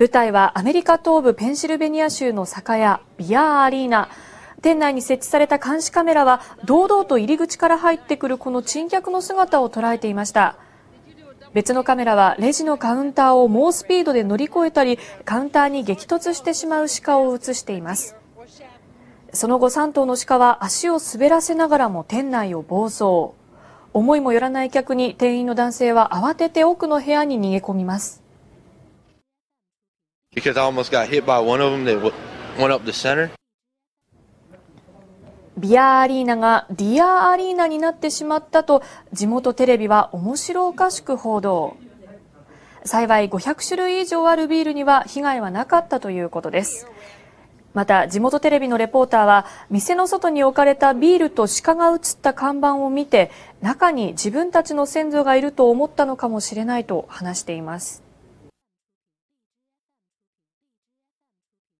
舞台はアメリカ東部ペンシルベニア州の酒屋ビアーアリーナ。店内に設置された監視カメラは堂々と入り口から入ってくるこの珍客の姿を捉えていました。別のカメラはレジのカウンターを猛スピードで乗り越えたり、カウンターに激突してしまう鹿を映しています。その後3頭の鹿は足を滑らせながらも店内を暴走。思いもよらない客に店員の男性は慌てて奥の部屋に逃げ込みます。Because I almost got hit by one of them that went up the center. ビアアリーナがディアアリーナになってしまったと地元テレビは面白おかしく報道。幸い500種類以上あるビールには被害はなかったということです。また地元テレビのレポーターは店の外に置かれたビールと鹿が映った看板を見て中に自分たちの先祖がいると思ったのかもしれないと話しています。